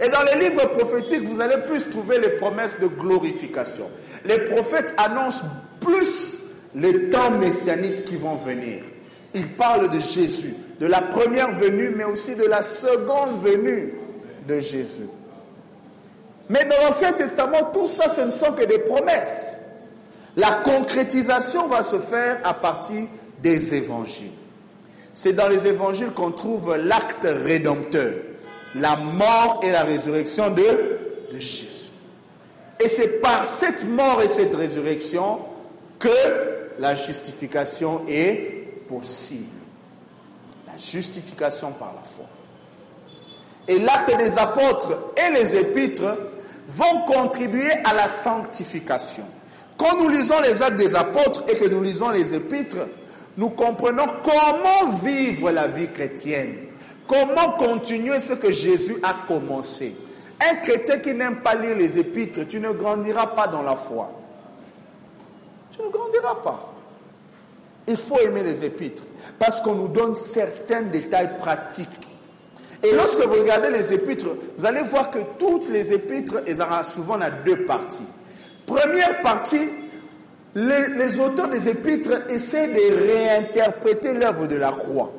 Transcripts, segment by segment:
Et dans les livres prophétiques, vous allez plus trouver les promesses de glorification. Les prophètes annoncent plus les temps messianiques qui vont venir. Ils parlent de Jésus, de la première venue, mais aussi de la seconde venue de Jésus. Mais dans l'Ancien Testament, tout ça, ce ne sont que des promesses. La concrétisation va se faire à partir des évangiles. C'est dans les évangiles qu'on trouve l'acte rédempteur, la mort et la résurrection de, de Jésus. Et c'est par cette mort et cette résurrection que la justification est possible. La justification par la foi. Et l'acte des apôtres et les épîtres vont contribuer à la sanctification. Quand nous lisons les actes des apôtres et que nous lisons les épîtres, nous comprenons comment vivre la vie chrétienne, comment continuer ce que Jésus a commencé? Un chrétien qui n'aime pas lire les épîtres, tu ne grandiras pas dans la foi. Tu ne grandiras pas. Il faut aimer les épîtres parce qu'on nous donne certains détails pratiques. Et lorsque vous regardez les épîtres, vous allez voir que toutes les épîtres, elles ont souvent deux parties. Première partie, les, les, auteurs des épîtres essaient de réinterpréter l'œuvre de la croix.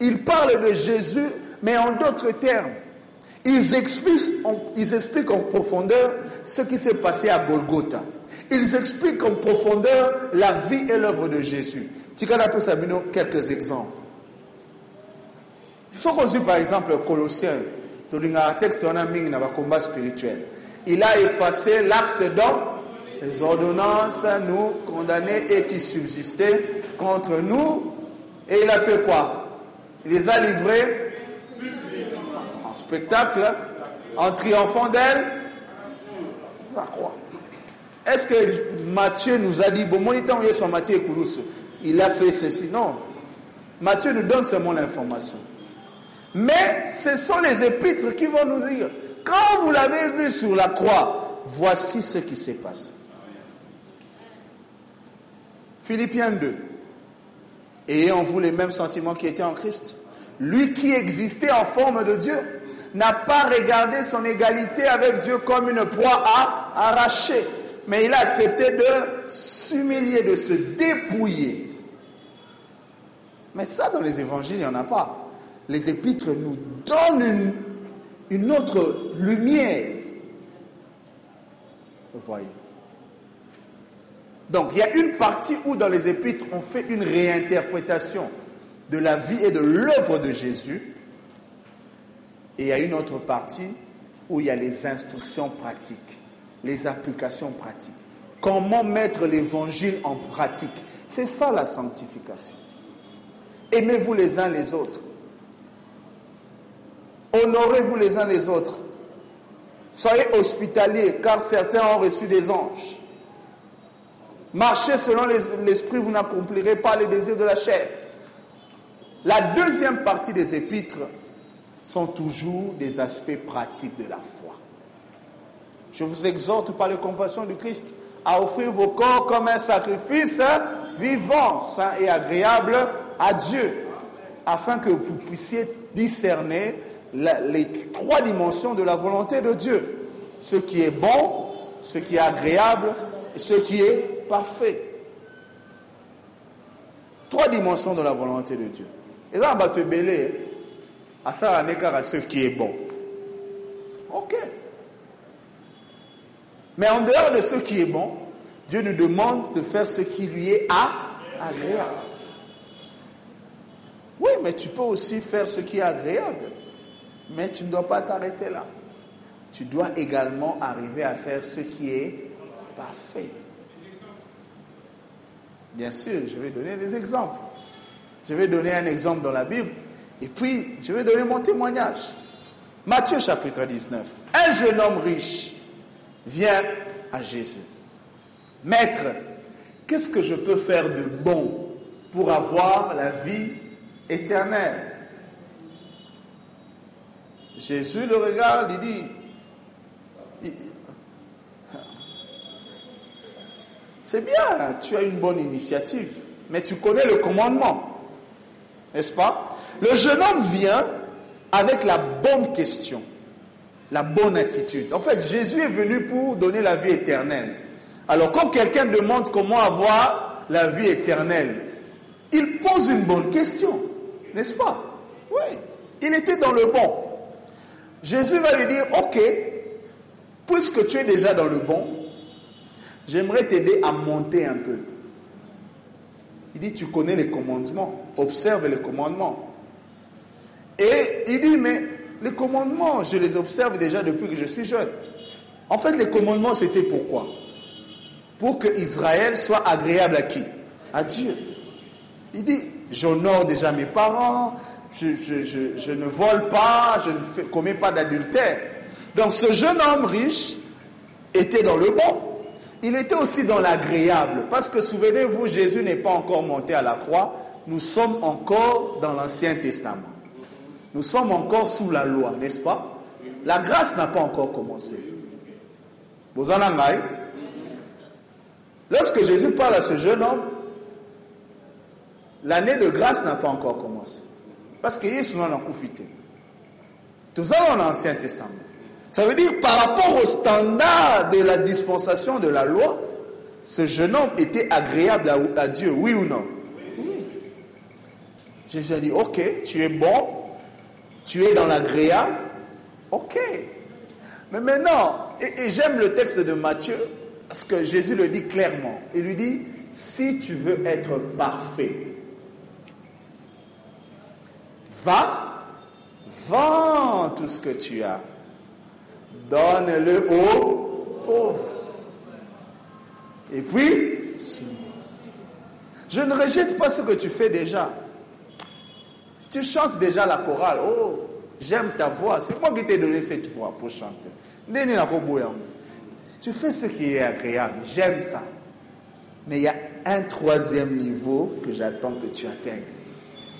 Ils parlent de Jésus, mais en d'autres termes. Ils expliquent, en profondeur ce qui s'est passé à Golgotha. Ils expliquent en profondeur la vie et l'œuvre de Jésus. Tikana peut s'abonner quelques exemples. Si on par exemple Colossiens, un texte on a mis dans combat spirituel. Il a effacé l'acte d'homme, les ordonnances nous condamnées et qui subsistaient contre nous. Et il a fait quoi? Il les a livrés en spectacle, en triomphant d'elle, la croix. Est-ce que Matthieu nous a dit, bon, mon temps, il Matthieu et il a fait ceci Non. Matthieu nous donne seulement l'information. Mais ce sont les épîtres qui vont nous dire, quand vous l'avez vu sur la croix, voici ce qui s'est passé. Philippiens 2. Ayez en vous les mêmes sentiments qui étaient en Christ. Lui qui existait en forme de Dieu n'a pas regardé son égalité avec Dieu comme une proie à arracher, mais il a accepté de s'humilier, de se dépouiller. Mais ça, dans les évangiles, il n'y en a pas. Les épîtres nous donnent une, autre lumière. Vous voyez. Donc, il y a une partie où dans les épîtres, on fait une réinterprétation de la vie et de l'œuvre de Jésus. Et il y a une autre partie où il y a les instructions pratiques, les applications pratiques. Comment mettre l'évangile en pratique? C'est ça la sanctification. Aimez-vous les uns les autres. Honorez-vous les uns les autres. Soyez hospitaliers, car certains ont reçu des anges. Marchez selon l'esprit, vous n'accomplirez pas les désirs de la chair. La deuxième partie des épîtres sont toujours des aspects pratiques de la foi. Je vous exhorte par les compassions du Christ à offrir vos corps comme un sacrifice vivant, saint et agréable à Dieu, afin que vous puissiez discerner les trois dimensions de la volonté de Dieu. Ce qui est bon, ce qui est agréable et ce qui est parfait. Trois dimensions de la volonté de Dieu. On va te bêler à ça, à ce qui est bon. Ok. Mais en dehors de ce qui est bon, Dieu nous demande de faire ce qui lui est agréable. Oui, mais tu peux aussi faire ce qui est agréable. Mais tu ne dois pas t'arrêter là. Tu dois également arriver à faire ce qui est parfait. Bien sûr, je vais donner des exemples. Je vais donner un exemple dans la Bible et puis je vais donner mon témoignage. Matthieu chapitre 19. Un jeune homme riche vient à Jésus. Maître, qu'est-ce que je peux faire de bon pour avoir la vie éternelle? Jésus le regarde, il dit, c'est bien, tu as une bonne initiative, mais tu connais le commandement, n'est-ce pas? Le jeune homme vient avec la bonne question. la bonne attitude. En fait, Jésus est venu pour donner la vie éternelle. Alors, quand quelqu'un demande comment avoir la vie éternelle, il pose une bonne question, n'est-ce pas? Oui, il était dans le bon. Jésus va lui dire, ok, puisque tu es déjà dans le bon, j'aimerais t'aider à monter un peu. Il dit, tu connais les commandements, observe les commandements. Et il dit, mais les commandements, je les observe déjà depuis que je suis jeune. En fait, les commandements, c'était pourquoi Pour que Israël soit agréable à qui? À Dieu. Il dit, j'honore déjà mes parents, je, ne vole pas, je ne commets pas d'adultère. Donc ce jeune homme riche était dans le bon. Il était aussi dans l'agréable. Parce que souvenez-vous, Jésus n'est pas encore monté à la croix. Nous sommes encore dans l'Ancien Testament. Nous sommes encore sous la loi, n'est-ce pas? La grâce n'a pas encore commencé. Vous en avez Lorsque Jésus parle à ce jeune homme, l'année de grâce n'a pas encore commencé. Parce que Jésus n'a pas Tout ça dans l'Ancien Testament. Ça veut dire par rapport au standard de la dispensation de la loi, ce jeune homme était agréable à, Dieu, oui ou non? Jésus a dit, ok, tu es bon, tu es dans l'agréable, ok. Mais maintenant, et, j'aime le texte de Matthieu, parce que Jésus le dit clairement. Il lui dit, si tu veux être parfait, va, vends tout ce que tu as donne-le aux pauvres. Et puis, je ne rejette pas ce que tu fais déjà. Tu chantes déjà la chorale. Oh, j'aime ta voix. C'est moi qui t'ai donné cette voix pour chanter. Tu fais ce qui est agréable. J'aime ça. Mais il y a un troisième niveau que j'attends que tu atteignes.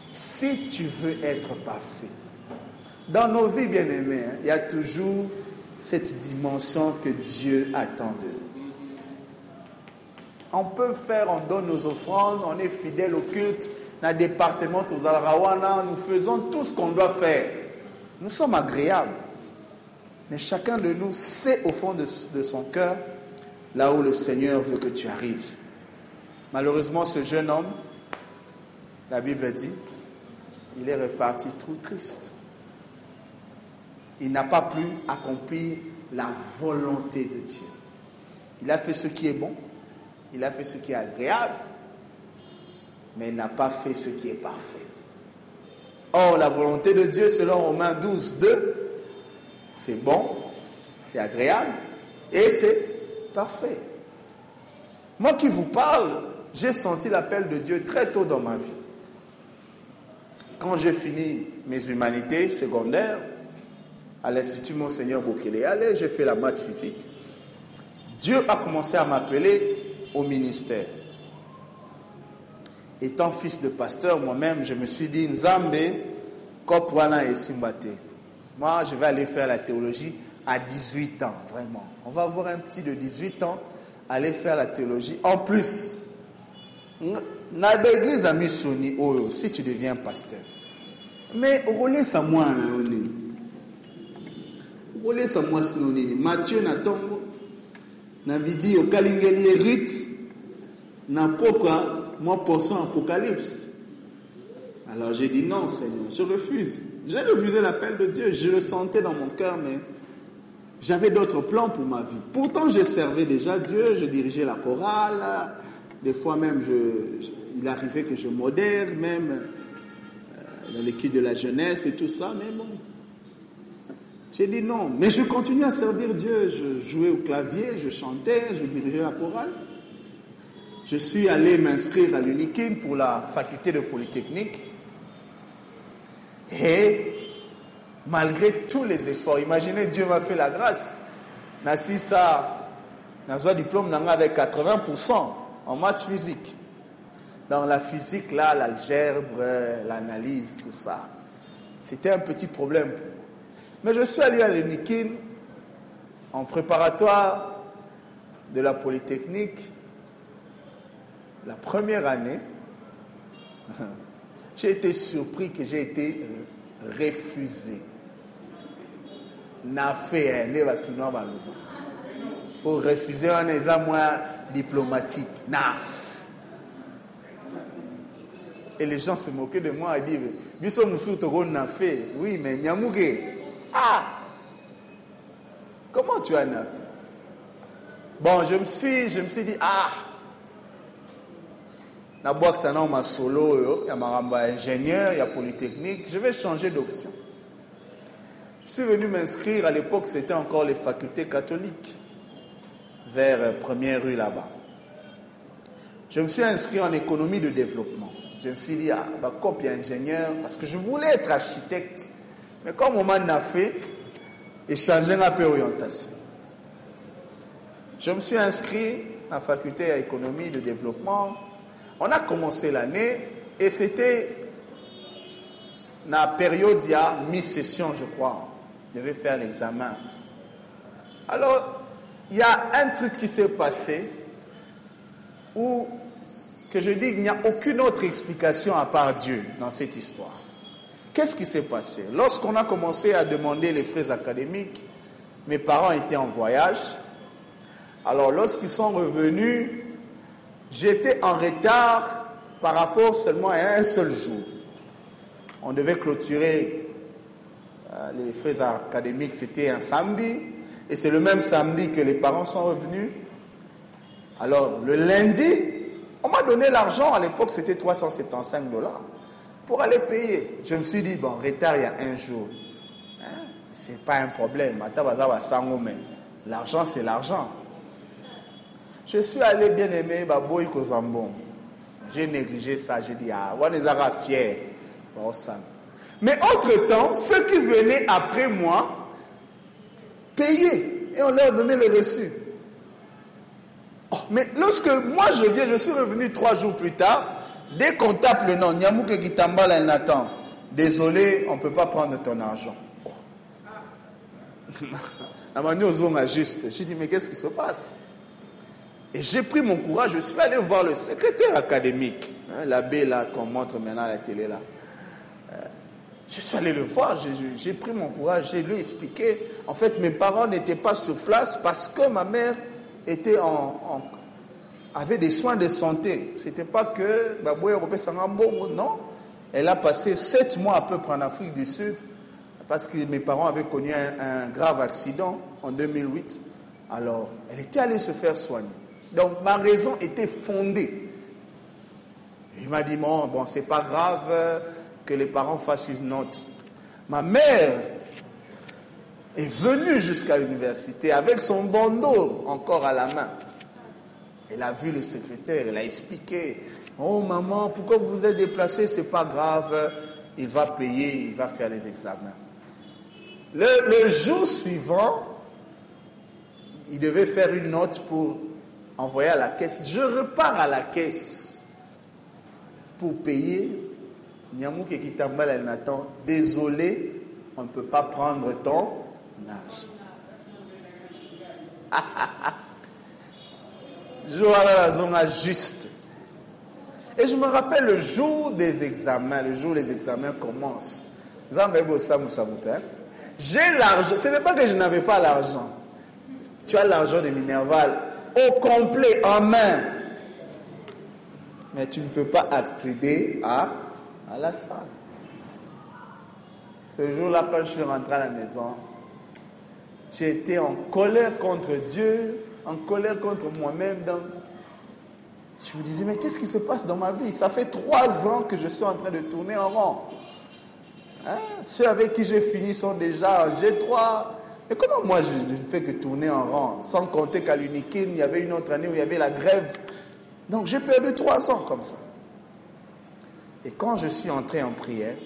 Si tu veux être parfait, dans nos vies bien-aimées, hein, il y a toujours cette dimension que Dieu attend de nous. On peut faire, on donne nos offrandes, on est fidèle au culte, dans le département, nous faisons tout ce qu'on doit faire. Nous sommes agréables. Mais chacun de nous sait au fond de, de son cœur là où le Seigneur veut que tu arrives. Malheureusement, ce jeune homme, la Bible dit, il est reparti trop triste il n'a pas pu accomplir la volonté de Dieu. Il a fait ce qui est bon, il a fait ce qui est agréable, mais il n'a pas fait ce qui est parfait. Or, la volonté de Dieu, selon Romains 12, 2, c'est bon, c'est agréable et c'est parfait. Moi qui vous parle, j'ai senti l'appel de Dieu très tôt dans ma vie. Quand j'ai fini mes humanités secondaires, à l'Institut Monseigneur Bokele. J'ai fait la maths physique. Dieu a commencé à m'appeler au ministère. Étant fils de pasteur, moi-même, je me suis dit, Nzambe, Kopwana et Simbate. Moi, je vais aller faire la théologie à 18 ans, vraiment. On va voir un petit de 18 ans aller faire la théologie. En plus, dans l'église à Missoni, si tu deviens pasteur. Mais au ça moi, kolesa mwasi no nini mathieu na ntongo na bidi okalingeli ye rite na pokwa mwa portion apocalypse. Alors j'ai dit non seigneur je refuse. J'ai refusé l'appel de dieu. Je le sentais dans mon cœur mais j'avais d'autres plans pour ma vie. Pourtant je servais déjà dieu. Je dirigeais la chorale. Des fois même il arrivait que je modère même euh, dans l'équipe de la jeunesse et tout ça mais bon. J'ai dit non, mais je continuais à servir Dieu. Je jouais au clavier, je chantais, je dirigeais la chorale. Je suis allé m'inscrire à l'UNIKIN pour la faculté de Polytechnique. Et malgré tous les efforts, imaginez, Dieu m'a fait la grâce. Nassi ça, un diplôme avec 80% en maths physique. Dans la physique, là, l'algèbre, l'analyse, tout ça. C'était un petit problème pour mais je suis allé à l'Enikin en préparatoire de la Polytechnique la première année. J'ai été surpris que j'ai été refusé. na fait nde bakinois baloba pour refuser wana eza mwa diplomatique naf. Et les gens se moquaient de moi et dire biso mosusu toko na fait oui mais nyamuke ah! Comment tu as na fait bon je me suis je me suis dit ah ingénieur polytechnique. Je vais changer d'option. Je suis venu m'inscrire à l'époque c'était encore les facultés catholiques vers première rue là-bas. Je me suis inscrit en économie de développement. Je me suis dit ah bah copie ingénieur parce que je voulais être architecte. Mais comme on m'en a fait échanger un peu orientation. Je me suis inscrit à la faculté à économie de développement on a commencé l'année et c'était la période, il y a mi-session, je crois. Je devais faire l'examen. Alors, il y a un truc qui s'est passé où, que je dis, il n'y a aucune autre explication à part Dieu dans cette histoire. Qu'est-ce qui s'est passé? Lorsqu'on a commencé à demander les frais académiques, mes parents étaient en voyage. Alors, lorsqu'ils sont revenus, J'étais en retard par rapport seulement à un seul jour. On devait clôturer euh, les frais académiques, c'était un samedi, et c'est le même samedi que les parents sont revenus. Alors, le lundi, on m'a donné l'argent, à l'époque c'était 375 dollars, pour aller payer. Je me suis dit, bon, retard il y a un jour. Hein? C'est pas un problème. L'argent, c'est l'argent. Je suis allé bien aimé, Baboy Kozambon. J'ai négligé ça, j'ai dit, ah, Wanezara fier. Mais entre-temps, ceux qui venaient après moi payaient et on leur donnait le reçu. Oh, mais lorsque moi je viens, je suis revenu trois jours plus tard, dès qu'on tape le nom, Nyamouke Kitambala Nathan, désolé, on ne peut pas prendre ton argent. Oh. J'ai dit, mais qu'est-ce qui se passe? Et j'ai pris mon courage, je suis allé voir le secrétaire académique, hein, l'abbé là qu'on montre maintenant à la télé là. Euh, je suis allé le voir, j'ai pris mon courage, j'ai lui expliqué. En fait, mes parents n'étaient pas sur place parce que ma mère était en, avait des soins de santé. C'était pas que Baboué non. Elle a passé sept mois à peu près en Afrique du Sud parce que mes parents avaient connu un grave accident en 2008. Alors, elle était allée se faire soigner. Donc ma raison était fondée. Il m'a dit, bon, bon c'est pas grave que les parents fassent une note. Ma mère est venue jusqu'à l'université avec son bandeau encore à la main. Elle a vu le secrétaire, elle a expliqué, oh maman, pourquoi vous vous êtes déplacé, c'est pas grave, il va payer, il va faire les examens. Le jour suivant, il devait faire une note pour envoyé à la caisse. Je repars à la caisse pour payer. Nyamouke Kitambala Nathan, désolé, on ne peut pas prendre ton âge. Joala juste. Et je me rappelle le jour des examens, le jour où les examens commencent. Hein? J'ai l'argent. Ce n'est pas que je n'avais pas l'argent. Tu as l'argent de Minerval au complet en main. Mais tu ne peux pas accéder à, à la salle. Ce jour-là, quand je suis rentré à la maison, été en colère contre Dieu, en colère contre moi-même. Je me disais, mais qu'est-ce qui se passe dans ma vie? Ça fait trois ans que je suis en train de tourner en rond. Hein? Ceux avec qui j'ai fini sont déjà en G3, et comment moi je ne fais que tourner en rang, sans compter qu'à l'Unikin, il y avait une autre année où il y avait la grève. Donc j'ai perdu trois ans comme ça. Et quand je suis entré en prière,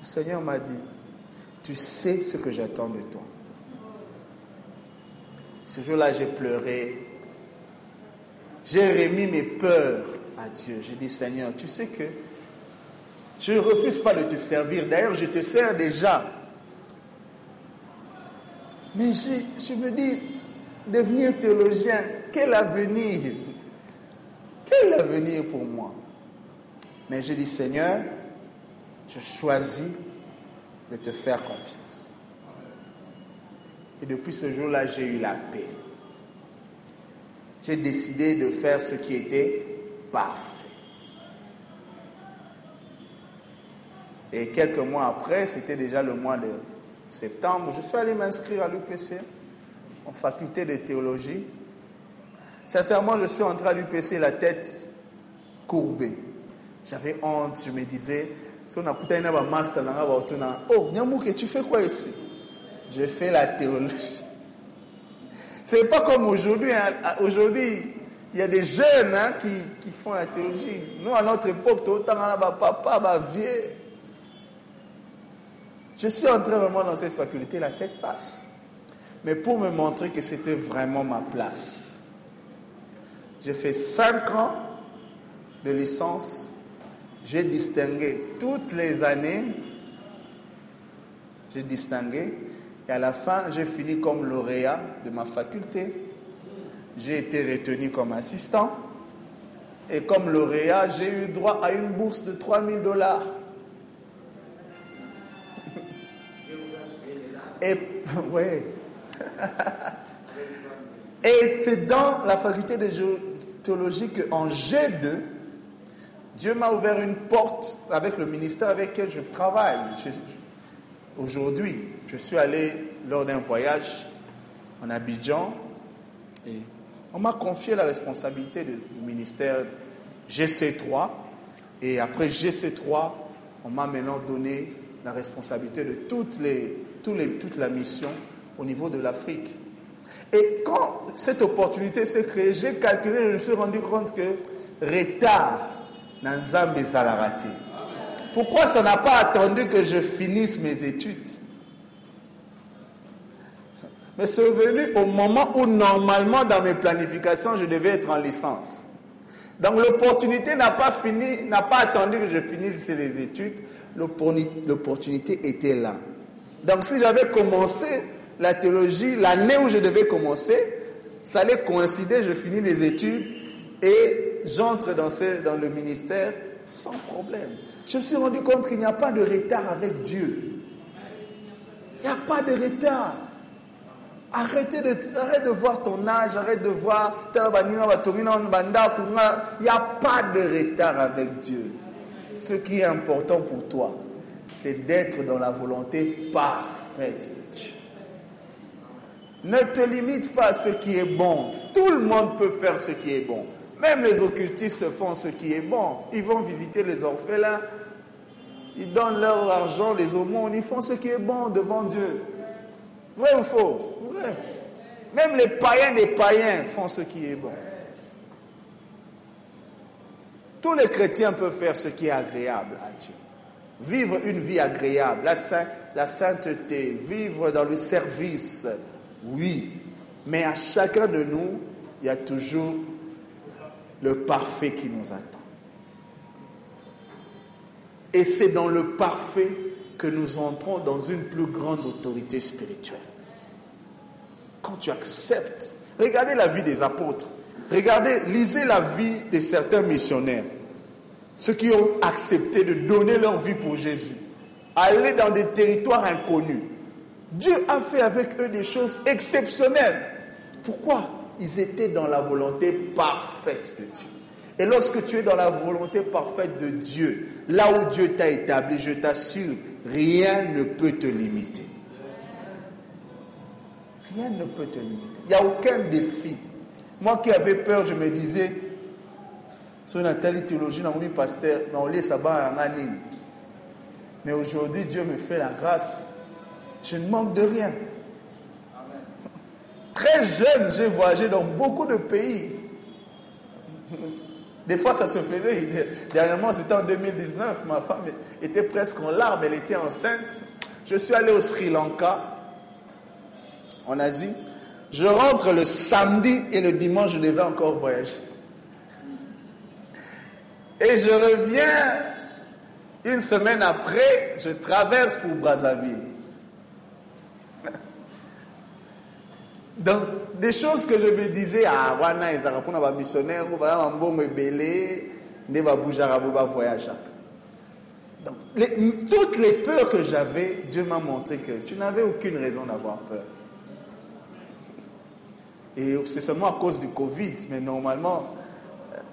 le Seigneur m'a dit, tu sais ce que j'attends de toi. Ce jour-là, j'ai pleuré. J'ai remis mes peurs à Dieu. J'ai dit, Seigneur, tu sais que je ne refuse pas de te servir. D'ailleurs, je te sers déjà. Mais je, me dis, devenir théologien, quel avenir? Quel avenir pour moi? Mais j'ai dit, Seigneur, je choisis de te faire confiance. Et depuis ce jour-là, j'ai eu la paix. J'ai décidé de faire ce qui était parfait. Et quelques mois après, c'était déjà le mois de septembre, je suis allé m'inscrire à l'UPC, en faculté de théologie. Sincèrement, je suis entré à l'UPC la tête courbée. J'avais honte, je me disais, si on a un master, oh, Nyamouke, tu fais quoi ici? Je fais la théologie. Ce n'est pas comme aujourd'hui. Hein. Aujourd'hui, il y a des jeunes hein, qui, qui, font la théologie. Nous, à notre époque, tout le temps, papa, vieux. Je suis entré vraiment dans cette faculté, la tête passe. Mais pour me montrer que c'était vraiment ma place, j'ai fait cinq ans de licence. J'ai distingué toutes les années. J'ai distingué. Et à la fin, j'ai fini comme lauréat de ma faculté. J'ai été retenu comme assistant. Et comme lauréat, j'ai eu droit à une bourse de 3000 dollars. Et, ouais. Et c'est dans la faculté de théologie qu'en G2, Dieu m'a ouvert une porte avec le ministère avec lequel je travaille. Aujourd'hui, je suis allé lors d'un voyage en Abidjan et on m'a confié la responsabilité du ministère GC3 et après GC3, on m'a maintenant donné la responsabilité de toutes les toute la mission au niveau de l'Afrique. Et quand cette opportunité s'est créée, j'ai calculé, je me suis rendu compte que retard dans Zambé raté. Pourquoi ça n'a pas attendu que je finisse mes études? Mais c'est venu au moment où normalement dans mes planifications, je devais être en licence. Donc l'opportunité n'a pas fini, n'a pas attendu que je finisse les études. L'opportunité était là. Donc si j'avais commencé la théologie l'année où je devais commencer, ça allait coïncider, je finis les études et j'entre dans, dans le ministère sans problème. Je me suis rendu compte qu'il n'y a pas de retard avec Dieu. Il n'y a pas de retard. Arrêtez de, arrête de voir ton âge, arrête de voir. Il n'y a pas de retard avec Dieu. Ce qui est important pour toi, c'est d'être dans la volonté parfaite de Dieu. Ne te limite pas à ce qui est bon. Tout le monde peut faire ce qui est bon. Même les occultistes font ce qui est bon. Ils vont visiter les orphelins, ils donnent leur argent, les aumônes, ils font ce qui est bon devant Dieu. Vrai ou faux? Même les païens des païens font ce qui est bon. Tous les chrétiens peuvent faire ce qui est agréable à Dieu. Vivre une vie agréable, la, sainteté, vivre dans le service, oui. Mais à chacun de nous, il y a toujours le parfait qui nous attend. Et c'est dans le parfait que nous entrons dans une plus grande autorité spirituelle. Quand tu acceptes, regardez la vie des apôtres, regardez, lisez la vie de certains missionnaires ceux qui ont accepté de donner leur vie pour Jésus, aller dans des territoires inconnus. Dieu a fait avec eux des choses exceptionnelles. Pourquoi? Ils étaient dans la volonté parfaite de Dieu. Et lorsque tu es dans la volonté parfaite de Dieu, là où Dieu t'a établi, je t'assure, rien ne peut te limiter. Rien ne peut te limiter. Il n'y a aucun défi. Moi qui avais peur, je me disais, sur la théologie, dans mon pasteur, Mais aujourd'hui, Dieu me fait la grâce. Je ne manque de rien. Très jeune, j'ai voyagé dans beaucoup de pays. Des fois, ça se faisait. Dernièrement, c'était en 2019. Ma femme était presque en larmes. Elle était enceinte. Je suis allé au Sri Lanka, en Asie. Je rentre le samedi et le dimanche, je devais encore voyager. Et je reviens une semaine après, je traverse pour Brazzaville. Donc, des choses que je me disais, ah, wana ezaka mpona bamissionnaire ou baya mbongo ebele nde babougeaka bo bavoyage donc les, toutes les peurs que j'avais dieu m'a montré que tu n'avais aucune raison d'avoir peur Et c'est seulement à cause du Covid, mais normalement,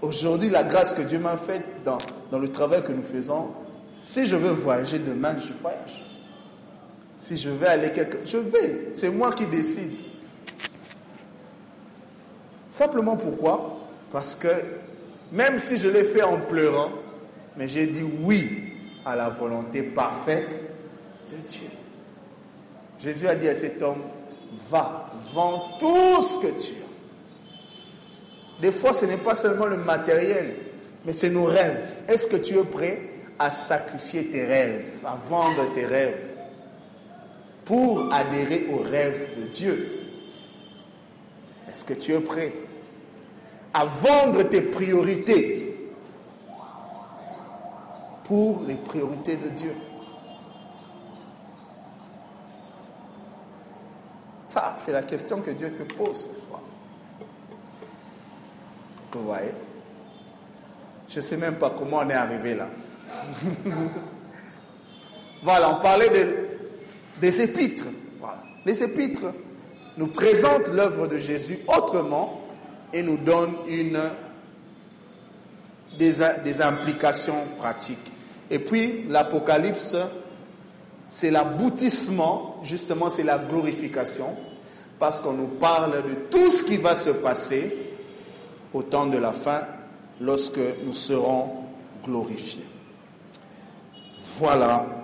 aujourd'hui, la grâce que Dieu m'a faite dans, le travail que nous faisons, si je veux voyager demain, je voyage. Si je vais aller quelque... Je vais. C'est moi qui décide. Simplement pourquoi? Parce que même si je l'ai fait en pleurant, mais j'ai dit oui à la volonté parfaite de Dieu. Jésus a dit à cet homme, va, vends tout ce que tu as. Des fois, ce n'est pas seulement le matériel, mais c'est nos rêves. Est-ce que tu es prêt à sacrifier tes rêves, à vendre tes rêves pour adhérer aux rêves de Dieu? Est-ce que tu es prêt à vendre tes priorités pour les priorités de Dieu? C'est la question que Dieu te pose ce soir. Vous voyez? Je ne sais même pas comment on est arrivé là. voilà, on parlait des épîtres. Les épîtres nous présentent l'œuvre de Jésus autrement et nous donnent une, des, des implications pratiques. Et puis l'Apocalypse, c'est l'aboutissement, justement, c'est la glorification, parce qu'on nous parle de tout ce qui va se passer au temps de la fin, lorsque nous serons glorifiés. Voilà